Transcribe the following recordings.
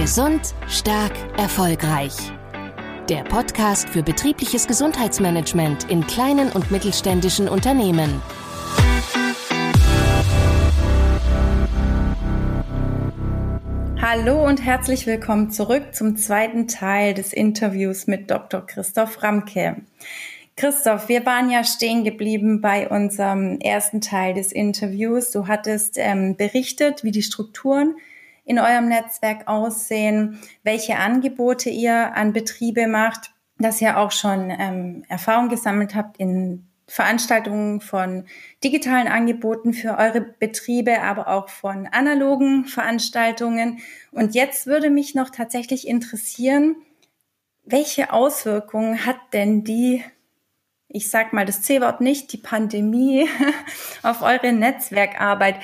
Gesund, stark, erfolgreich. Der Podcast für betriebliches Gesundheitsmanagement in kleinen und mittelständischen Unternehmen. Hallo und herzlich willkommen zurück zum zweiten Teil des Interviews mit Dr. Christoph Ramke. Christoph, wir waren ja stehen geblieben bei unserem ersten Teil des Interviews. Du hattest ähm, berichtet, wie die Strukturen in eurem Netzwerk aussehen, welche Angebote ihr an Betriebe macht, dass ihr auch schon ähm, Erfahrung gesammelt habt in Veranstaltungen von digitalen Angeboten für eure Betriebe, aber auch von analogen Veranstaltungen. Und jetzt würde mich noch tatsächlich interessieren, welche Auswirkungen hat denn die, ich sag mal das C-Wort nicht, die Pandemie auf eure Netzwerkarbeit?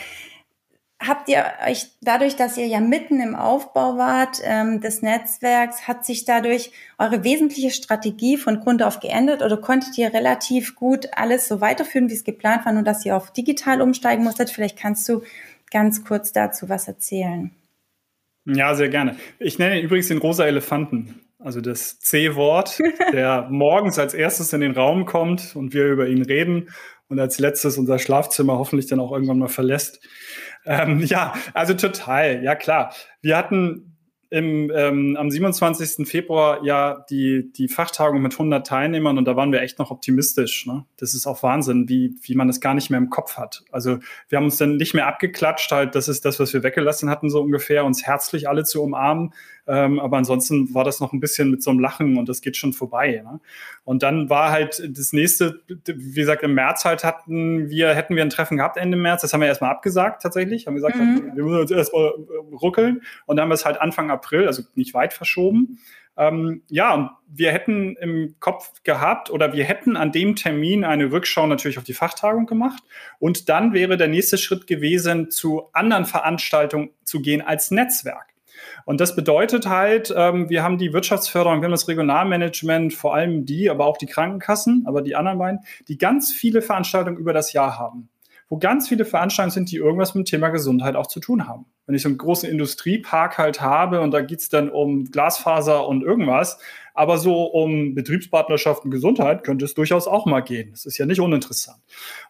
Habt ihr euch dadurch, dass ihr ja mitten im Aufbau wart ähm, des Netzwerks, hat sich dadurch eure wesentliche Strategie von Grund auf geändert oder konntet ihr relativ gut alles so weiterführen, wie es geplant war, nur dass ihr auf digital umsteigen musstet? Vielleicht kannst du ganz kurz dazu was erzählen. Ja, sehr gerne. Ich nenne übrigens den rosa Elefanten. Also das C-Wort, der morgens als erstes in den Raum kommt und wir über ihn reden und als letztes unser Schlafzimmer hoffentlich dann auch irgendwann mal verlässt. Ähm, ja, also total, ja klar. Wir hatten im, ähm, am 27. Februar ja die, die Fachtagung mit 100 Teilnehmern und da waren wir echt noch optimistisch. Ne? Das ist auch Wahnsinn, wie, wie man das gar nicht mehr im Kopf hat. Also wir haben uns dann nicht mehr abgeklatscht, halt, das ist das, was wir weggelassen hatten, so ungefähr, uns herzlich alle zu umarmen, ähm, aber ansonsten war das noch ein bisschen mit so einem Lachen und das geht schon vorbei. Ne? Und dann war halt das nächste, wie gesagt, im März halt hatten wir, hätten wir ein Treffen gehabt Ende März. Das haben wir erstmal abgesagt tatsächlich. Haben gesagt, mhm. wir müssen uns erstmal äh, ruckeln. Und dann haben wir es halt Anfang April, also nicht weit verschoben. Ähm, ja, und wir hätten im Kopf gehabt oder wir hätten an dem Termin eine Rückschau natürlich auf die Fachtagung gemacht. Und dann wäre der nächste Schritt gewesen, zu anderen Veranstaltungen zu gehen als Netzwerk. Und das bedeutet halt, ähm, wir haben die Wirtschaftsförderung, wir haben das Regionalmanagement, vor allem die, aber auch die Krankenkassen, aber die anderen beiden, die ganz viele Veranstaltungen über das Jahr haben wo ganz viele Veranstaltungen sind, die irgendwas mit dem Thema Gesundheit auch zu tun haben. Wenn ich so einen großen Industriepark halt habe und da geht's dann um Glasfaser und irgendwas, aber so um Betriebspartnerschaft und Gesundheit könnte es durchaus auch mal gehen. Das ist ja nicht uninteressant.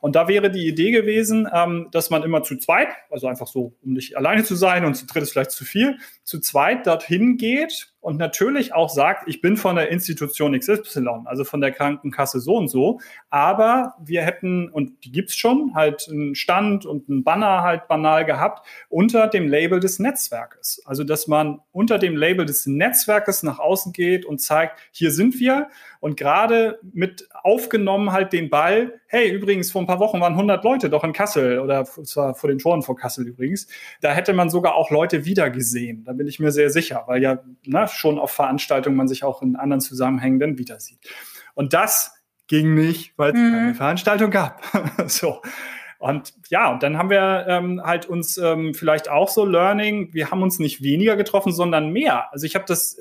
Und da wäre die Idee gewesen, ähm, dass man immer zu zweit, also einfach so, um nicht alleine zu sein und zu dritt ist vielleicht zu viel, zu zweit dorthin geht und natürlich auch sagt, ich bin von der Institution XY, also von der Krankenkasse so und so, aber wir hätten, und die gibt's schon, halt einen Stand und einen Banner halt banal gehabt, unter dem Label des Netzwerkes. Also dass man unter dem Label des Netzwerkes nach außen geht und zeigt, zeigt, hier sind wir und gerade mit aufgenommen halt den Ball, hey, übrigens, vor ein paar Wochen waren 100 Leute doch in Kassel oder zwar vor den Toren vor Kassel übrigens. Da hätte man sogar auch Leute wiedergesehen. Da bin ich mir sehr sicher, weil ja na, schon auf Veranstaltungen man sich auch in anderen Zusammenhängen dann wieder sieht. Und das ging nicht, weil es mhm. keine Veranstaltung gab. so. Und ja, und dann haben wir ähm, halt uns ähm, vielleicht auch so Learning, wir haben uns nicht weniger getroffen, sondern mehr. Also ich habe das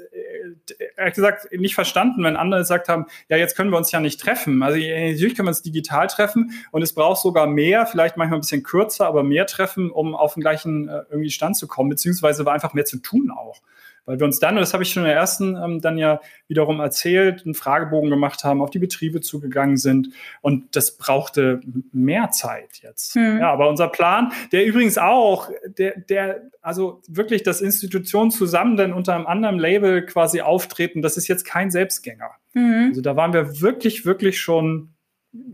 ehrlich gesagt nicht verstanden, wenn andere gesagt haben, ja, jetzt können wir uns ja nicht treffen. Also natürlich können wir uns digital treffen und es braucht sogar mehr, vielleicht manchmal ein bisschen kürzer, aber mehr Treffen, um auf den gleichen äh, irgendwie Stand zu kommen, beziehungsweise war einfach mehr zu tun auch weil wir uns dann, und das habe ich schon in der ersten ähm, dann ja wiederum erzählt, einen Fragebogen gemacht haben, auf die Betriebe zugegangen sind und das brauchte mehr Zeit jetzt. Hm. Ja, aber unser Plan, der übrigens auch, der, der, also wirklich das Institution zusammen dann unter einem anderen Label quasi auftreten, das ist jetzt kein Selbstgänger. Hm. Also da waren wir wirklich, wirklich schon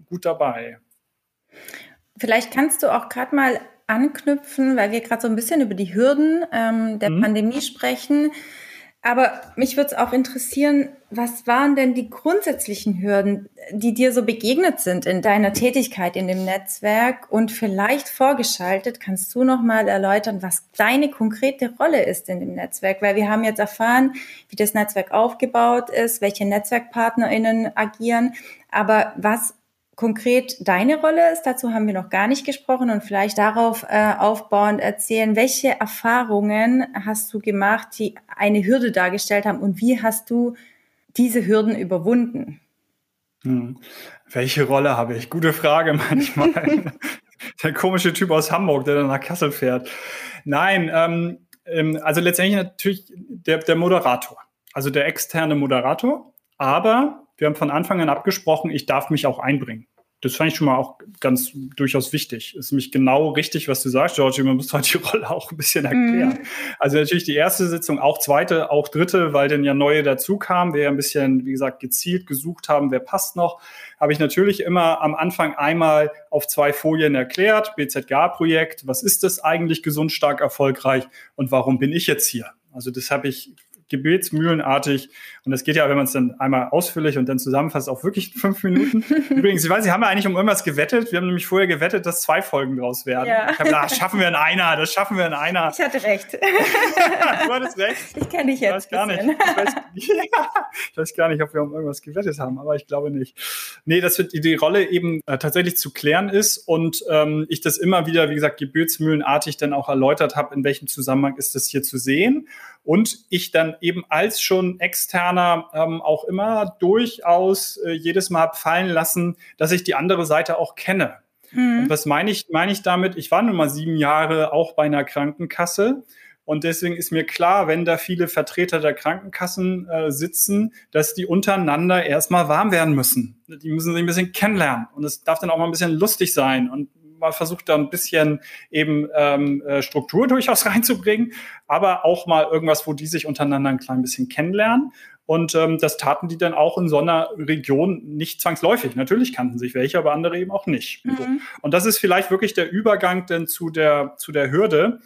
gut dabei. Vielleicht kannst du auch gerade mal anknüpfen, weil wir gerade so ein bisschen über die Hürden ähm, der mhm. Pandemie sprechen. Aber mich würde es auch interessieren, was waren denn die grundsätzlichen Hürden, die dir so begegnet sind in deiner Tätigkeit in dem Netzwerk? Und vielleicht vorgeschaltet, kannst du noch mal erläutern, was deine konkrete Rolle ist in dem Netzwerk? Weil wir haben jetzt erfahren, wie das Netzwerk aufgebaut ist, welche NetzwerkpartnerInnen agieren. Aber was konkret deine Rolle ist. Dazu haben wir noch gar nicht gesprochen und vielleicht darauf äh, aufbauend erzählen, welche Erfahrungen hast du gemacht, die eine Hürde dargestellt haben und wie hast du diese Hürden überwunden? Hm. Welche Rolle habe ich? Gute Frage manchmal. der komische Typ aus Hamburg, der dann nach Kassel fährt. Nein, ähm, Ähm, also letztendlich natürlich der, der Moderator, also der externe Moderator. Aber wir haben von Anfang an abgesprochen, ich darf mich auch einbringen das fand ich schon mal auch ganz durchaus wichtig. Ist nämlich genau richtig, was du sagst, Georgie. Man muss halt die Rolle auch ein bisschen erklären. Mhm. Also natürlich die erste Sitzung, auch zweite, auch dritte, weil dann ja neue dazu kamen. Wir ja ein bisschen, wie gesagt, gezielt gesucht haben, wer passt noch. Habe ich natürlich immer am Anfang einmal auf zwei Folien erklärt. BZGA-Projekt. Was ist das eigentlich gesund, stark, erfolgreich? Und warum bin ich jetzt hier? Also das habe ich gebetsmühlenartig. Und das geht ja, wenn man es dann einmal ausführlich und dann zusammenfasst, auch wirklich fünf Minuten. Übrigens, ich weiß, Sie haben ja eigentlich um irgendwas gewettet. Wir haben nämlich vorher gewettet, dass zwei Folgen draus werden. Ja. Ich habe gedacht, schaffen wir in einer, das schaffen wir in einer. Ich hatte recht. du hattest recht. Ich kenne dich jetzt. Ich weiß gar nicht. Ich weiß, ja, ich weiß, gar nicht, ob wir um irgendwas gewettet haben, aber ich glaube nicht. Nee, dass die, die Rolle eben äh, tatsächlich zu klären ist und ähm, ich das immer wieder, wie gesagt, gebetsmühlenartig dann auch erläutert habe, in welchem Zusammenhang ist das hier zu sehen und ich dann eben als schon externer ähm, auch immer durchaus äh, jedes Mal fallen lassen, dass ich die andere Seite auch kenne. Mhm. Und was meine ich, meine ich damit? Ich war nun mal sieben Jahre auch bei einer Krankenkasse. Und deswegen ist mir klar, wenn da viele Vertreter der Krankenkassen äh, sitzen, dass die untereinander erstmal warm werden müssen. Die müssen sich ein bisschen kennenlernen. Und es darf dann auch mal ein bisschen lustig sein. Und mal versucht, da ein bisschen eben ähm, äh, Struktur durchaus reinzubringen, aber auch mal irgendwas, wo die sich untereinander ein klein bisschen kennenlernen. Und ähm, das taten die dann auch in so einer Region nicht zwangsläufig. Natürlich kannten sich welche, aber andere eben auch nicht. Mhm. Und das ist vielleicht wirklich der Übergang denn zu der, zu der Hürde.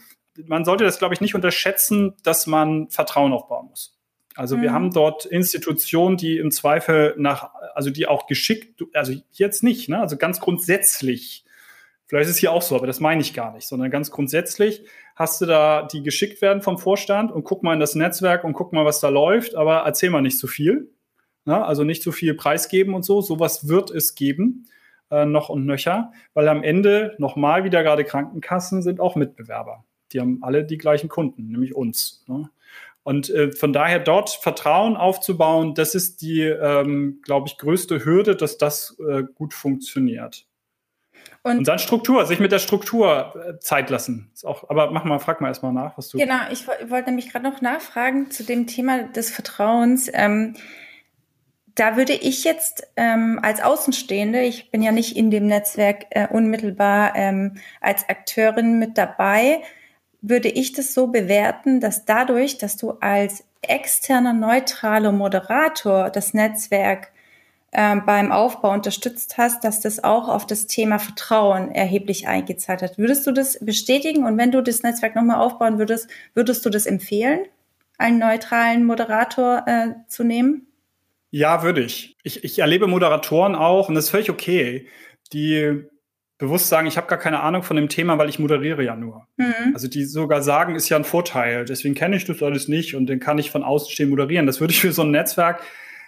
Man sollte das, glaube ich, nicht unterschätzen, dass man Vertrauen aufbauen muss. Also mhm. wir haben dort Institutionen, die im Zweifel nach, also die auch geschickt, also jetzt nicht, ne? also ganz grundsätzlich Vielleicht ist es hier auch so, aber das meine ich gar nicht, sondern ganz grundsätzlich hast du da, die geschickt werden vom Vorstand und guck mal in das Netzwerk und guck mal, was da läuft, aber erzähl mal nicht zu viel. Ne? Also nicht zu viel preisgeben und so. Sowas wird es geben, äh, noch und nöcher, weil am Ende nochmal wieder gerade Krankenkassen sind auch Mitbewerber. Die haben alle die gleichen Kunden, nämlich uns. Ne? Und äh, von daher dort Vertrauen aufzubauen, das ist die, ähm, glaube ich, größte Hürde, dass das äh, gut funktioniert. Und, und, dann Struktur, sich mit der Struktur äh, Zeit lassen. Ist auch, aber mach mal, frag mal erstmal nach, was du. Genau, ich wollte nämlich gerade noch nachfragen zu dem Thema des Vertrauens. Ähm, da würde ich jetzt ähm, als Außenstehende, ich bin ja nicht in dem Netzwerk äh, unmittelbar ähm, als Akteurin mit dabei, würde ich das so bewerten, dass dadurch, dass du als externer neutraler Moderator das Netzwerk beim Aufbau unterstützt hast, dass das auch auf das Thema Vertrauen erheblich eingezahlt hat. Würdest du das bestätigen? Und wenn du das Netzwerk nochmal aufbauen würdest, würdest du das empfehlen, einen neutralen Moderator äh, zu nehmen? Ja, würde ich. ich. Ich erlebe Moderatoren auch, und das ist völlig okay, die bewusst sagen, ich habe gar keine Ahnung von dem Thema, weil ich moderiere ja nur. Mhm. Also die sogar sagen, ist ja ein Vorteil, deswegen kenne ich das alles nicht und den kann ich von außen stehen moderieren. Das würde ich für so ein Netzwerk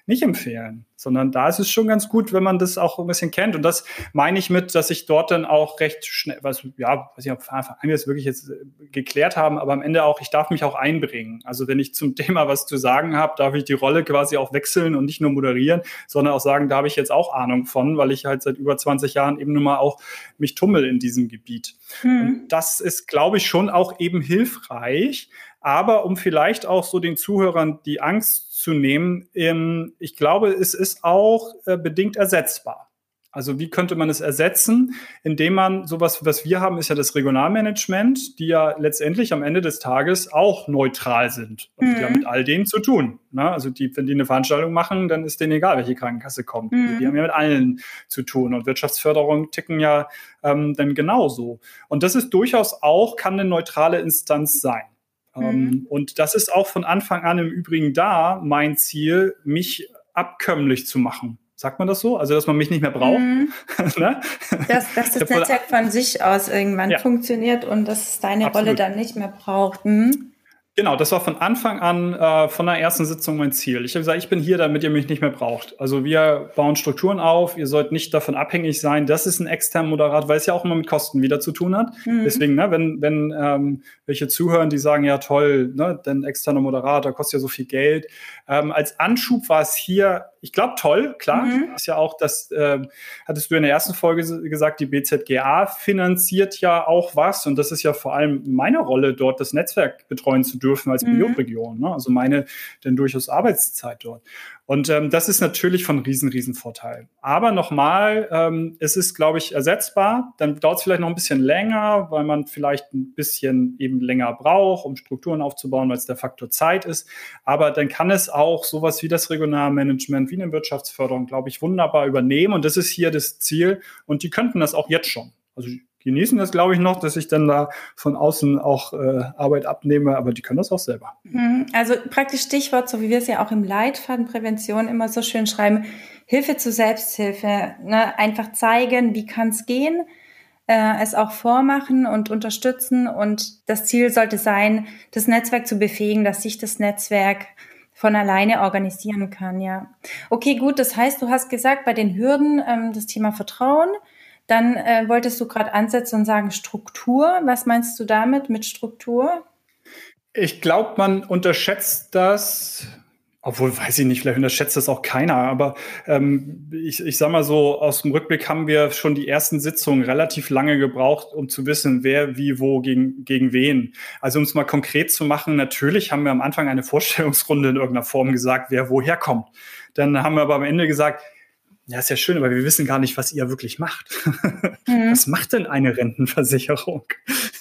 nicht empfehlen, sondern da ist es schon ganz gut, wenn man das auch ein bisschen kennt. Und das meine ich mit, dass ich dort dann auch recht schnell, was, ja, weiß ich, ob wir es wirklich jetzt äh, geklärt haben, aber am Ende auch, ich darf mich auch einbringen. Also wenn ich zum Thema was zu sagen habe, darf ich die Rolle quasi auch wechseln und nicht nur moderieren, sondern auch sagen, da habe ich jetzt auch Ahnung von, weil ich halt seit über 20 Jahren eben nun mal auch mich tummel in diesem Gebiet. Hm. Und das ist, glaube ich, schon auch eben hilfreich, aber um vielleicht auch so den Zuhörern die Angst zu nehmen. Ähm, ich glaube, es ist auch äh, bedingt ersetzbar. Also wie könnte man es ersetzen, indem man sowas, was wir haben, ist ja das Regionalmanagement, die ja letztendlich am Ende des Tages auch neutral sind. Und mhm. die haben mit all denen zu tun. Ne? Also die, wenn die eine Veranstaltung machen, dann ist denen egal, welche Krankenkasse kommt. Mhm. Die haben ja mit allen zu tun. Und Wirtschaftsförderung ticken ja ähm, dann genauso. Und das ist durchaus auch, kann eine neutrale Instanz sein. Ähm, mhm. und das ist auch von Anfang an im Übrigen da mein Ziel, mich abkömmlich zu machen. Sagt man das so? Also, dass man mich nicht mehr braucht? Mhm. ne? dass, dass das Netzwerk von sich aus irgendwann ja. funktioniert und dass es deine Absolut. Rolle dann nicht mehr braucht. Mhm. Genau, das war von Anfang an äh, von der ersten Sitzung mein Ziel. Ich habe gesagt, ich bin hier, damit ihr mich nicht mehr braucht. Also wir bauen Strukturen auf, ihr sollt nicht davon abhängig sein, dass es ein externer Moderat, weil es ja auch immer mit Kosten wieder zu tun hat. Mhm. Deswegen, ne, wenn, wenn ähm, welche zuhören, die sagen, ja toll, ne, denn externer Moderator kostet ja so viel Geld. Ähm, als Anschub war es hier ich glaube, toll, klar. Mhm. Ist ja auch das, äh, hattest du in der ersten Folge gesagt, die BZGA finanziert ja auch was. Und das ist ja vor allem meine Rolle, dort das Netzwerk betreuen zu dürfen als mhm. Bioregion. Ne? Also meine denn durchaus Arbeitszeit dort. Und ähm, das ist natürlich von riesen, riesen Vorteil. Aber nochmal, ähm, es ist, glaube ich, ersetzbar. Dann dauert es vielleicht noch ein bisschen länger, weil man vielleicht ein bisschen eben länger braucht, um Strukturen aufzubauen, weil es der Faktor Zeit ist. Aber dann kann es auch sowas wie das Regionalmanagement, wie eine Wirtschaftsförderung, glaube ich, wunderbar übernehmen. Und das ist hier das Ziel. Und die könnten das auch jetzt schon. Also genießen das, glaube ich, noch, dass ich dann da von außen auch äh, Arbeit abnehme, aber die können das auch selber. Mhm. Also praktisch Stichwort, so wie wir es ja auch im Leitfaden Prävention immer so schön schreiben, Hilfe zur Selbsthilfe. Ne? Einfach zeigen, wie kann es gehen, äh, es auch vormachen und unterstützen. Und das Ziel sollte sein, das Netzwerk zu befähigen, dass sich das Netzwerk von alleine organisieren kann, ja. Okay, gut, das heißt, du hast gesagt, bei den Hürden ähm, das Thema Vertrauen, dann äh, wolltest du gerade ansetzen und sagen Struktur. Was meinst du damit mit Struktur? Ich glaube, man unterschätzt das, obwohl weiß ich nicht, vielleicht unterschätzt das auch keiner, aber ähm, ich, ich sag mal so, aus dem Rückblick haben wir schon die ersten Sitzungen relativ lange gebraucht, um zu wissen, wer wie wo gegen, gegen wen. Also um es mal konkret zu machen, natürlich haben wir am Anfang eine Vorstellungsrunde in irgendeiner Form gesagt, wer woher kommt. Dann haben wir aber am Ende gesagt, ja, ist ja schön, aber wir wissen gar nicht, was ihr wirklich macht. Mhm. Was macht denn eine Rentenversicherung?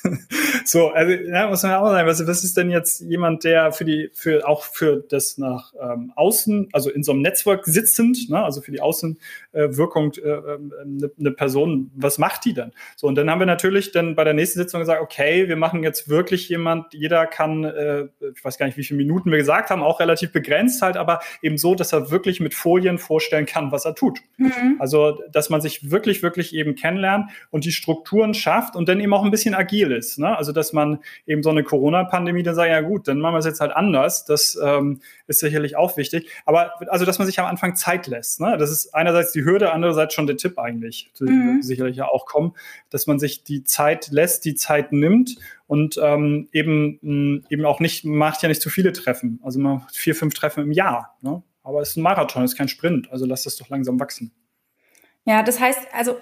so, also ja, muss man auch sagen, was, was ist denn jetzt jemand, der für die, für auch für das nach ähm, außen, also in so einem Netzwerk sitzend, ne, also für die Außenwirkung äh, äh, eine, eine Person, was macht die denn? So, und dann haben wir natürlich dann bei der nächsten Sitzung gesagt, okay, wir machen jetzt wirklich jemand, jeder kann, äh, ich weiß gar nicht, wie viele Minuten wir gesagt haben, auch relativ begrenzt halt, aber eben so, dass er wirklich mit Folien vorstellen kann, was er tut gut. Mhm. Also, dass man sich wirklich, wirklich eben kennenlernt und die Strukturen schafft und dann eben auch ein bisschen agil ist. Ne? Also, dass man eben so eine Corona-Pandemie dann sagt, ja gut, dann machen wir es jetzt halt anders. Das ähm, ist sicherlich auch wichtig. Aber also, dass man sich am Anfang Zeit lässt. Ne? Das ist einerseits die Hürde, andererseits schon der Tipp eigentlich, mhm. sicherlich ja auch kommen, dass man sich die Zeit lässt, die Zeit nimmt und ähm, eben eben auch nicht macht ja nicht zu viele Treffen. Also man vier, fünf Treffen im Jahr. Ne? Aber es ist ein Marathon, es ist kein Sprint. Also lass das doch langsam wachsen. Ja, das heißt, also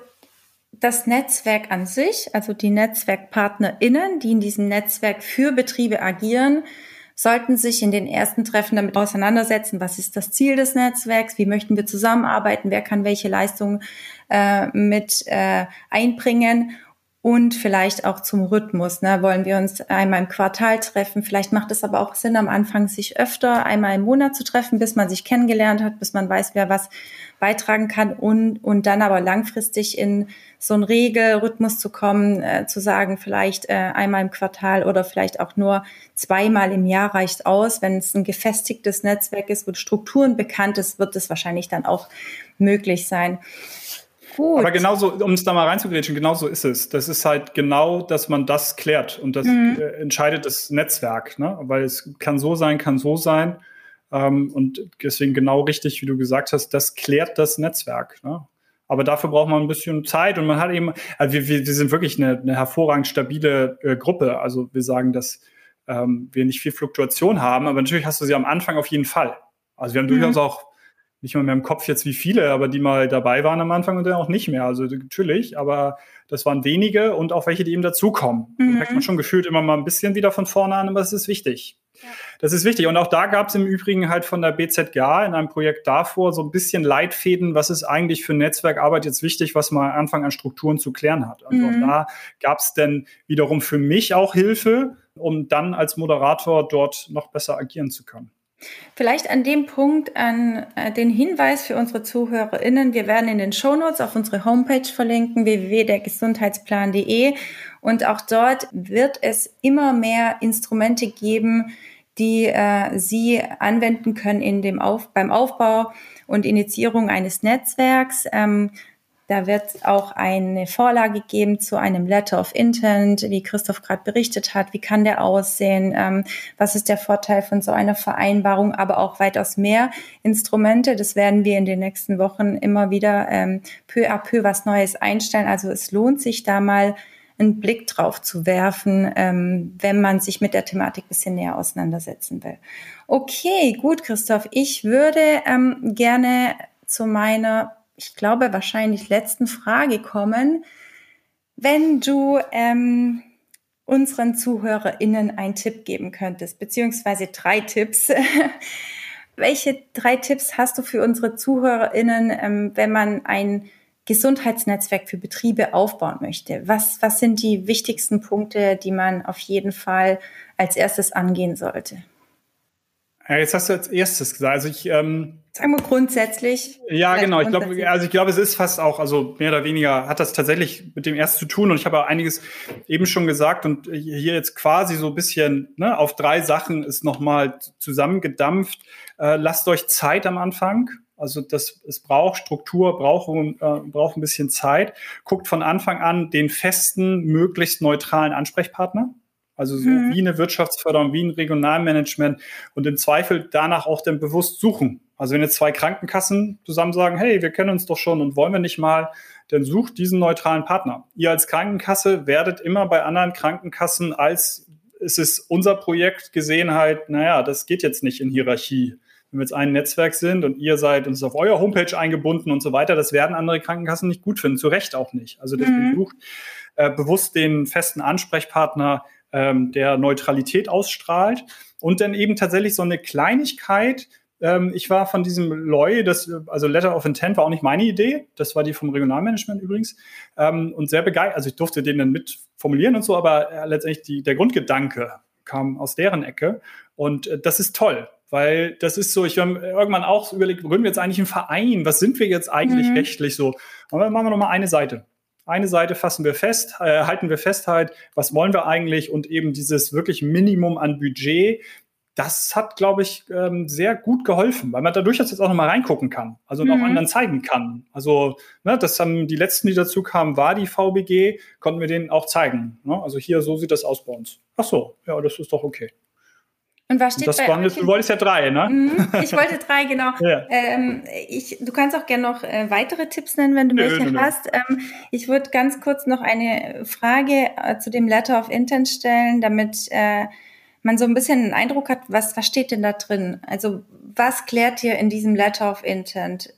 das Netzwerk an sich, also die NetzwerkpartnerInnen, die in diesem Netzwerk für Betriebe agieren, sollten sich in den ersten Treffen damit auseinandersetzen, was ist das Ziel des Netzwerks, wie möchten wir zusammenarbeiten, wer kann welche Leistungen äh, mit äh, einbringen und vielleicht auch zum Rhythmus. Ne? Wollen wir uns einmal im Quartal treffen? Vielleicht macht es aber auch Sinn, am Anfang sich öfter einmal im Monat zu treffen, bis man sich kennengelernt hat, bis man weiß, wer was beitragen kann und, und dann aber langfristig in so einen Regelrhythmus zu kommen, äh, zu sagen, vielleicht äh, einmal im Quartal oder vielleicht auch nur zweimal im Jahr reicht aus. Wenn es ein gefestigtes Netzwerk ist, wo Strukturen bekannt ist, wird es wahrscheinlich dann auch möglich sein. Gut. Aber genauso, um es da mal reinzugrätschen, genau so ist es. Das ist halt genau, dass man das klärt und das mhm. äh, entscheidet das Netzwerk, ne? Weil es kann so sein, kann so sein. Ähm, und deswegen genau richtig, wie du gesagt hast, das klärt das Netzwerk. Ne? Aber dafür braucht man ein bisschen Zeit und man hat eben, also wir, wir, wir sind wirklich eine, eine hervorragend stabile äh, Gruppe. Also wir sagen, dass ähm, wir nicht viel Fluktuation haben, aber natürlich hast du sie am Anfang auf jeden Fall. Also wir haben mhm. durchaus auch nicht mal mehr im Kopf jetzt wie viele, aber die mal dabei waren am Anfang und dann auch nicht mehr. Also natürlich, aber das waren wenige und auch welche, die eben dazukommen. Mhm. Da merkt man schon gefühlt immer mal ein bisschen wieder von vorne an, aber es ist wichtig. Ja. Das ist wichtig. Und auch da gab es im Übrigen halt von der BZGA in einem Projekt davor so ein bisschen Leitfäden, was ist eigentlich für Netzwerkarbeit jetzt wichtig, was man am Anfang an Strukturen zu klären hat. Also mhm. da gab es dann wiederum für mich auch Hilfe, um dann als Moderator dort noch besser agieren zu können. Vielleicht an dem Punkt an äh, den Hinweis für unsere ZuhörerInnen. Wir werden in den Shownotes auf unsere Homepage verlinken, www.dergesundheitsplan.de. Und auch dort wird es immer mehr Instrumente geben, die äh, Sie anwenden können in dem auf, beim Aufbau und Initiierung eines Netzwerks. Ähm, da wird auch eine Vorlage geben zu einem Letter of Intent, wie Christoph gerade berichtet hat. Wie kann der aussehen? Ähm, was ist der Vorteil von so einer Vereinbarung? Aber auch weitaus mehr Instrumente. Das werden wir in den nächsten Wochen immer wieder ähm, peu à peu was Neues einstellen. Also es lohnt sich da mal einen Blick drauf zu werfen, ähm, wenn man sich mit der Thematik bisschen näher auseinandersetzen will. Okay, gut, Christoph. Ich würde ähm, gerne zu meiner, ich glaube, wahrscheinlich letzten Frage kommen. Wenn du ähm, unseren ZuhörerInnen einen Tipp geben könntest, beziehungsweise drei Tipps. Welche drei Tipps hast du für unsere ZuhörerInnen, ähm, wenn man ein Gesundheitsnetzwerk für Betriebe aufbauen möchte? Was, was sind die wichtigsten Punkte, die man auf jeden Fall als erstes angehen sollte? Ja, jetzt hast du als erstes gesagt. Also ich ähm, sagen wir grundsätzlich. Ja, genau. Ich glaube, also ich glaube, es ist fast auch, also mehr oder weniger hat das tatsächlich mit dem erst zu tun. Und ich habe einiges eben schon gesagt und hier jetzt quasi so ein bisschen ne, auf drei Sachen ist nochmal zusammengedampft. Äh, lasst euch Zeit am Anfang. Also das, es braucht Struktur, braucht, äh, braucht ein bisschen Zeit. Guckt von Anfang an den festen, möglichst neutralen Ansprechpartner. Also so mhm. wie eine Wirtschaftsförderung, wie ein Regionalmanagement und im Zweifel danach auch dann bewusst suchen. Also wenn jetzt zwei Krankenkassen zusammen sagen, hey, wir kennen uns doch schon und wollen wir nicht mal, dann sucht diesen neutralen Partner. Ihr als Krankenkasse werdet immer bei anderen Krankenkassen als es ist unser Projekt gesehen halt, naja, das geht jetzt nicht in Hierarchie. Wenn wir jetzt ein Netzwerk sind und ihr seid uns auf eurer Homepage eingebunden und so weiter, das werden andere Krankenkassen nicht gut finden, zu Recht auch nicht. Also deswegen mhm. sucht äh, bewusst den festen Ansprechpartner, ähm, der Neutralität ausstrahlt und dann eben tatsächlich so eine Kleinigkeit. Ähm, ich war von diesem LOI, das, also Letter of Intent war auch nicht meine Idee, das war die vom Regionalmanagement übrigens ähm, und sehr begeistert, also ich durfte den dann mit formulieren und so, aber äh, letztendlich die, der Grundgedanke kam aus deren Ecke und äh, das ist toll, weil das ist so, ich habe irgendwann auch überlegt, gründen wir jetzt eigentlich einen Verein? Was sind wir jetzt eigentlich mhm. rechtlich so? Aber machen wir noch mal eine Seite eine Seite fassen wir fest, äh, halten wir fest halt, was wollen wir eigentlich und eben dieses wirklich Minimum an Budget, das hat, glaube ich, ähm, sehr gut geholfen, weil man da durchaus jetzt auch nochmal reingucken kann, also mhm. auch anderen zeigen kann. Also ne, das haben die letzten, die dazu kamen, war die VBG, konnten wir denen auch zeigen. Ne? Also hier, so sieht das aus bei uns. Ach so, ja, das ist doch okay. Und was steht das bei waren Du wolltest ja drei, ne? Mhm, ich wollte drei, genau. ja. ähm, ich, du kannst auch gerne noch äh, weitere Tipps nennen, wenn du nö, welche nö, hast. Ähm, ich würde ganz kurz noch eine Frage äh, zu dem Letter of Intent stellen, damit äh, man so ein bisschen einen Eindruck hat, was, was steht denn da drin? Also was klärt ihr in diesem Letter of Intent?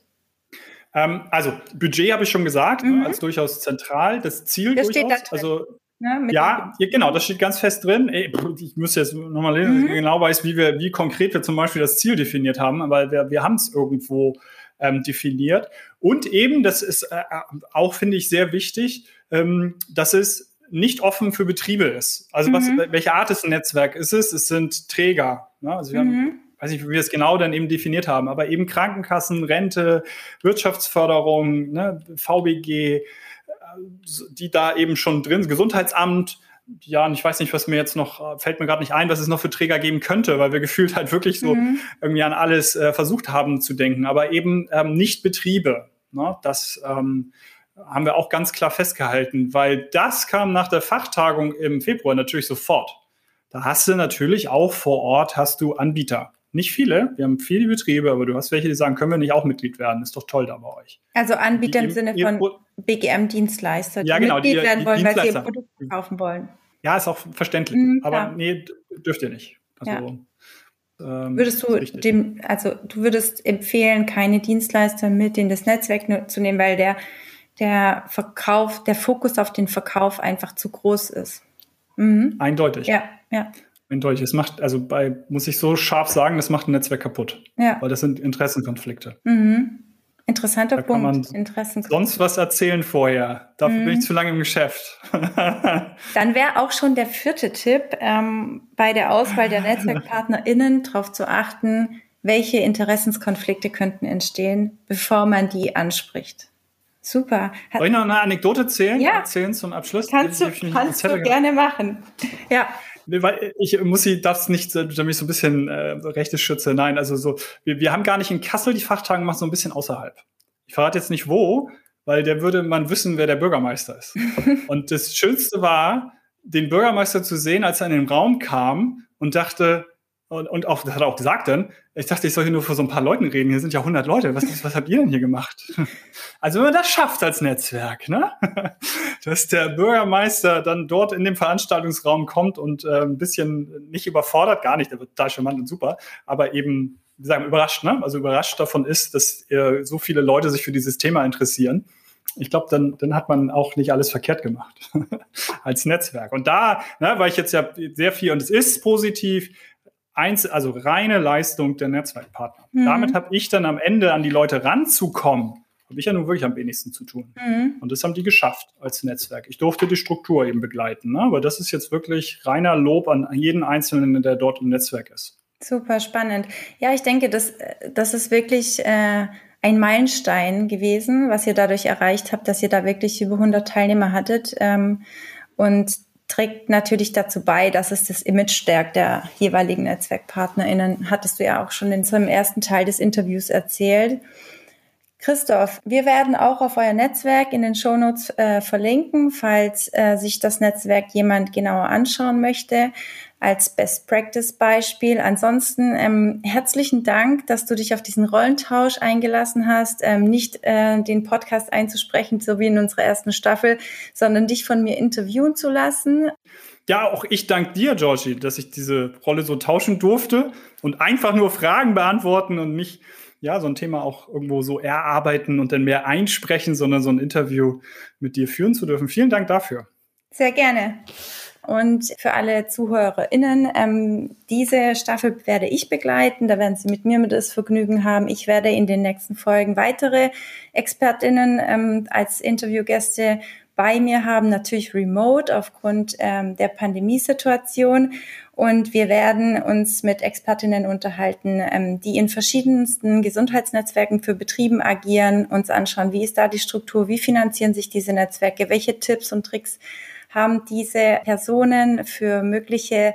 Ähm, also Budget habe ich schon gesagt, ne, mhm. als durchaus zentral. Das Ziel das durchaus. Steht da drin. Also Ne, ja, genau, das steht ganz fest drin. Ich muss jetzt nochmal lesen, mhm. genau weiß, wie wir, wie konkret wir zum Beispiel das Ziel definiert haben, aber wir, wir haben es irgendwo ähm, definiert. Und eben, das ist äh, auch, finde ich, sehr wichtig, ähm, dass es nicht offen für Betriebe ist. Also was, mhm. welche Art ist ein Netzwerk ist es? Es sind Träger. Ne? Also wir mhm. haben weiß nicht, wie wir es genau dann eben definiert haben, aber eben Krankenkassen, Rente, Wirtschaftsförderung, ne, VBG, die da eben schon drin, Gesundheitsamt, ja, und ich weiß nicht, was mir jetzt noch, äh, fällt mir gerade nicht ein, was es noch für Träger geben könnte, weil wir gefühlt halt wirklich so mhm. irgendwie an alles äh, versucht haben zu denken, aber eben ähm, nicht Betriebe. Ne? Das ähm, haben wir auch ganz klar festgehalten, weil das kam nach der Fachtagung im Februar natürlich sofort. Da hast du natürlich auch vor Ort hast du Anbieter. Nicht viele, wir haben viele Betriebe, aber du hast welche, die sagen, können wir nicht auch Mitglied werden? Ist doch toll da bei euch. Also Anbieter im Sinne von BGM-Dienstleister, die ja, genau, Mitglied die, werden wollen, weil sie ihr Produkt kaufen wollen. Ja, ist auch verständlich. Mhm, aber nee, dürft ihr nicht. Also, ja. ähm, würdest du dem, also du würdest empfehlen, keine Dienstleister mit in das Netzwerk zu nehmen, weil der, der Verkauf, der Fokus auf den Verkauf einfach zu groß ist. Mhm. Eindeutig. Ja, ja eindeutig. Es macht, also bei, muss ich so scharf sagen, das macht ein Netzwerk kaputt. Ja. Weil das sind Interessenkonflikte. Mhm. Interessanter da Punkt. Kann man sonst was erzählen vorher. Dafür mhm. bin ich mhm. zu lange im Geschäft. Dann wäre auch schon der vierte Tipp, ähm, bei der Auswahl der NetzwerkpartnerInnen darauf zu achten, welche Interessenskonflikte könnten entstehen, bevor man die anspricht. Super. Soll ich noch eine Anekdote erzählen? Ja. Erzählen zum Abschluss? Kannst du, kannst du gerne machen. Ja weil ich muss sie das nicht, damit ich so ein bisschen äh, Rechte schütze. Nein, also so, wir, wir haben gar nicht in Kassel die Fachtagen gemacht, so ein bisschen außerhalb. Ich verrate jetzt nicht wo, weil der würde man wissen, wer der Bürgermeister ist. und das Schönste war, den Bürgermeister zu sehen, als er in den Raum kam und dachte, Und, und auch, das hat er auch gesagt dann, ich dachte, ich soll hier nur vor so ein paar Leuten reden. Hier sind ja 100 Leute. Was, was habt ihr denn hier gemacht? Also wenn man das schafft als Netzwerk, ne? dass der Bürgermeister dann dort in dem Veranstaltungsraum kommt und äh, ein bisschen nicht überfordert, gar nicht, der wird total charmant und super, aber eben, wie sagen, überrascht, ne? Also überrascht davon ist, dass äh, so viele Leute sich für dieses Thema interessieren ich glaube, dann, dann hat man auch nicht alles verkehrt gemacht als Netzwerk. Und da, ne, weil ich jetzt ja sehr viel, und es ist positiv, eins, also reine Leistung der Netzwerkpartner. Mhm. Damit habe ich dann am Ende an die Leute ranzukommen, habe ich ja nun wirklich am wenigsten zu tun. Mhm. Und das haben die geschafft als Netzwerk. Ich durfte die Struktur eben begleiten, ne? aber das ist jetzt wirklich reiner Lob an jeden Einzelnen, der dort im Netzwerk ist. Super spannend. Ja, ich denke, das, das ist wirklich äh, ein Meilenstein gewesen, was ihr dadurch erreicht habt, dass ihr da wirklich über 100 Teilnehmer hattet. Ähm, und trägt natürlich dazu bei, dass es das Image stärkt der jeweiligen NetzwerkpartnerInnen. Hattest du ja auch schon in so einem ersten Teil des Interviews erzählt. Christoph, wir werden auch auf euer Netzwerk in den Shownotes äh, verlinken, falls äh, sich das Netzwerk jemand genauer anschauen möchte als Best Practice Beispiel. Ansonsten ähm, herzlichen Dank, dass du dich auf diesen Rollentausch eingelassen hast, ähm, nicht äh, den Podcast einzusprechen, so wie in unserer ersten Staffel, sondern dich von mir interviewen zu lassen. Ja, auch ich danke dir, Georgie, dass ich diese Rolle so tauschen durfte und einfach nur Fragen beantworten und nicht ja, so ein Thema auch irgendwo so erarbeiten und dann mehr einsprechen, sondern so ein Interview mit dir führen zu dürfen. Vielen Dank dafür. Sehr gerne. Und für alle ZuhörerInnen, ähm, diese Staffel werde ich begleiten. Da werden Sie mit mir das Vergnügen haben. Ich werde in den nächsten Folgen weitere ExpertInnen ähm, als Interviewgäste bei mir haben, natürlich remote aufgrund ähm, der Pandemiesituation. Und wir werden uns mit Expertinnen unterhalten, ähm, die in verschiedensten Gesundheitsnetzwerken für Betrieben agieren, uns anschauen, wie ist da die Struktur, wie finanzieren sich diese Netzwerke, welche Tipps und Tricks haben diese Personen für mögliche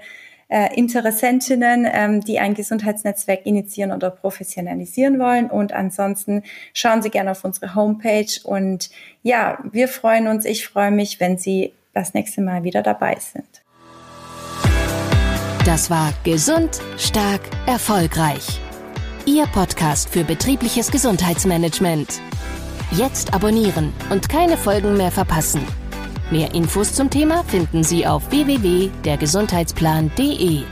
äh, Interessentinnen, ähm, die ein Gesundheitsnetzwerk initiieren oder professionalisieren wollen. Und ansonsten schauen Sie gerne auf unsere Homepage. Und ja, wir freuen uns, ich freue mich, wenn Sie das nächste Mal wieder dabei sind. Das war Gesund, Stark, Erfolgreich. Ihr Podcast für betriebliches Gesundheitsmanagement. Jetzt abonnieren und keine Folgen mehr verpassen. Mehr Infos zum Thema finden Sie auf www.dergesundheitsplan.de.